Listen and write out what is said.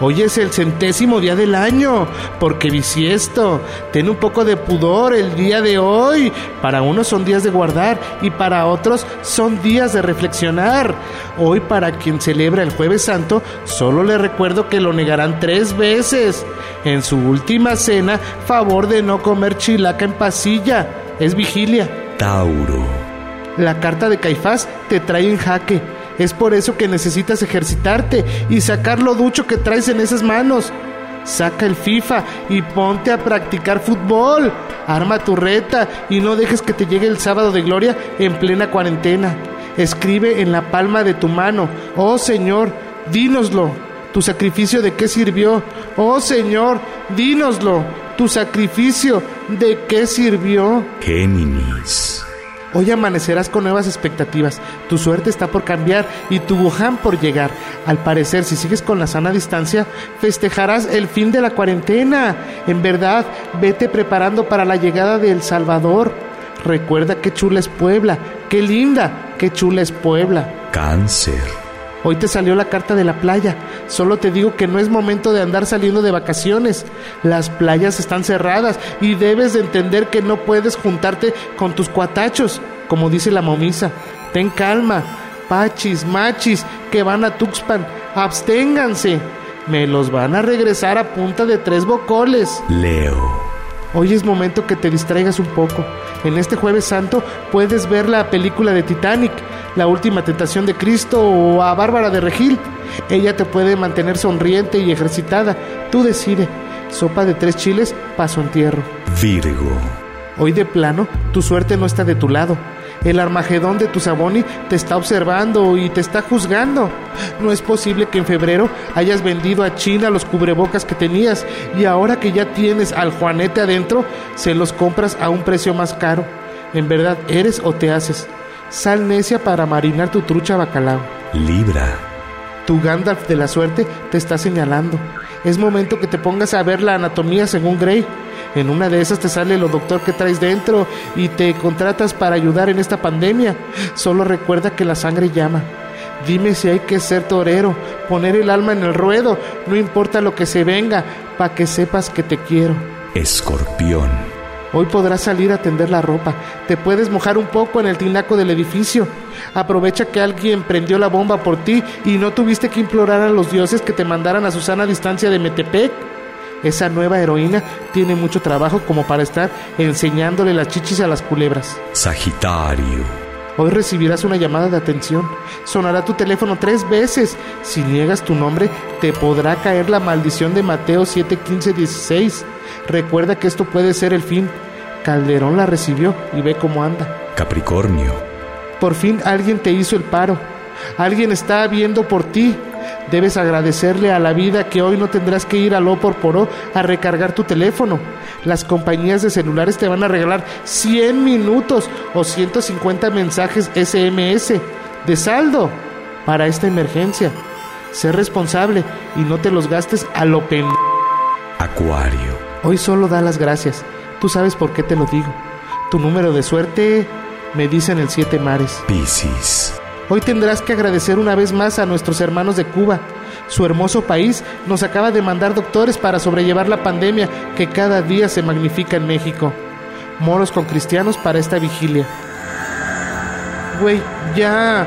Hoy es el centésimo día del año, porque bisiesto. Ten un poco de pudor el día de hoy. Para unos son días de guardar y para otros son días de reflexionar. Hoy para quien celebra el jueves santo, solo le recuerdo que lo negarán tres veces. En su última cena, favor de no comer chilaca en pasilla. Es vigilia. Tauro. La carta de Caifás te trae en jaque. Es por eso que necesitas ejercitarte y sacar lo ducho que traes en esas manos. Saca el FIFA y ponte a practicar fútbol. Arma tu reta y no dejes que te llegue el sábado de gloria en plena cuarentena. Escribe en la palma de tu mano, oh Señor, dínoslo. ¿Tu sacrificio de qué sirvió? Oh Señor, dínoslo. ¿Tu sacrificio de qué sirvió? Géminis. Hoy amanecerás con nuevas expectativas. Tu suerte está por cambiar y tu Wuhan por llegar. Al parecer, si sigues con la sana distancia, festejarás el fin de la cuarentena. En verdad, vete preparando para la llegada de El Salvador. Recuerda qué chula es Puebla, qué linda, qué chula es Puebla. Cáncer. Hoy te salió la carta de la playa. Solo te digo que no es momento de andar saliendo de vacaciones. Las playas están cerradas y debes de entender que no puedes juntarte con tus cuatachos, como dice la momisa. Ten calma. Pachis, machis, que van a Tuxpan, absténganse. Me los van a regresar a punta de tres bocoles. Leo. Hoy es momento que te distraigas un poco. En este jueves santo puedes ver la película de Titanic, La última tentación de Cristo o a Bárbara de Regil. Ella te puede mantener sonriente y ejercitada. Tú decide. Sopa de tres chiles, paso entierro. Virgo. Hoy de plano, tu suerte no está de tu lado. El Armagedón de tu Saboni te está observando y te está juzgando. No es posible que en febrero hayas vendido a China los cubrebocas que tenías y ahora que ya tienes al Juanete adentro, se los compras a un precio más caro. En verdad, ¿eres o te haces? Sal necia para marinar tu trucha bacalao. Libra. Tu Gandalf de la suerte te está señalando. Es momento que te pongas a ver la anatomía según Grey. En una de esas te sale lo doctor que traes dentro y te contratas para ayudar en esta pandemia. Solo recuerda que la sangre llama. Dime si hay que ser torero, poner el alma en el ruedo, no importa lo que se venga, para que sepas que te quiero. Escorpión. Hoy podrás salir a tender la ropa. Te puedes mojar un poco en el tinaco del edificio. Aprovecha que alguien prendió la bomba por ti y no tuviste que implorar a los dioses que te mandaran a su sana distancia de Metepec. Esa nueva heroína tiene mucho trabajo como para estar enseñándole las chichis a las culebras. Sagitario. Hoy recibirás una llamada de atención. Sonará tu teléfono tres veces. Si niegas tu nombre, te podrá caer la maldición de Mateo 7, 15, 16. Recuerda que esto puede ser el fin. Calderón la recibió y ve cómo anda. Capricornio. Por fin alguien te hizo el paro. Alguien está viendo por ti. Debes agradecerle a la vida que hoy no tendrás que ir al O por Poró a recargar tu teléfono. Las compañías de celulares te van a regalar 100 minutos o 150 mensajes SMS de saldo para esta emergencia. Sé responsable y no te los gastes a lo pen... Acuario. Hoy solo da las gracias. Tú sabes por qué te lo digo. Tu número de suerte me dicen el siete mares. Piscis. Hoy tendrás que agradecer una vez más a nuestros hermanos de Cuba. Su hermoso país nos acaba de mandar doctores para sobrellevar la pandemia que cada día se magnifica en México. Moros con cristianos para esta vigilia. Güey, ya,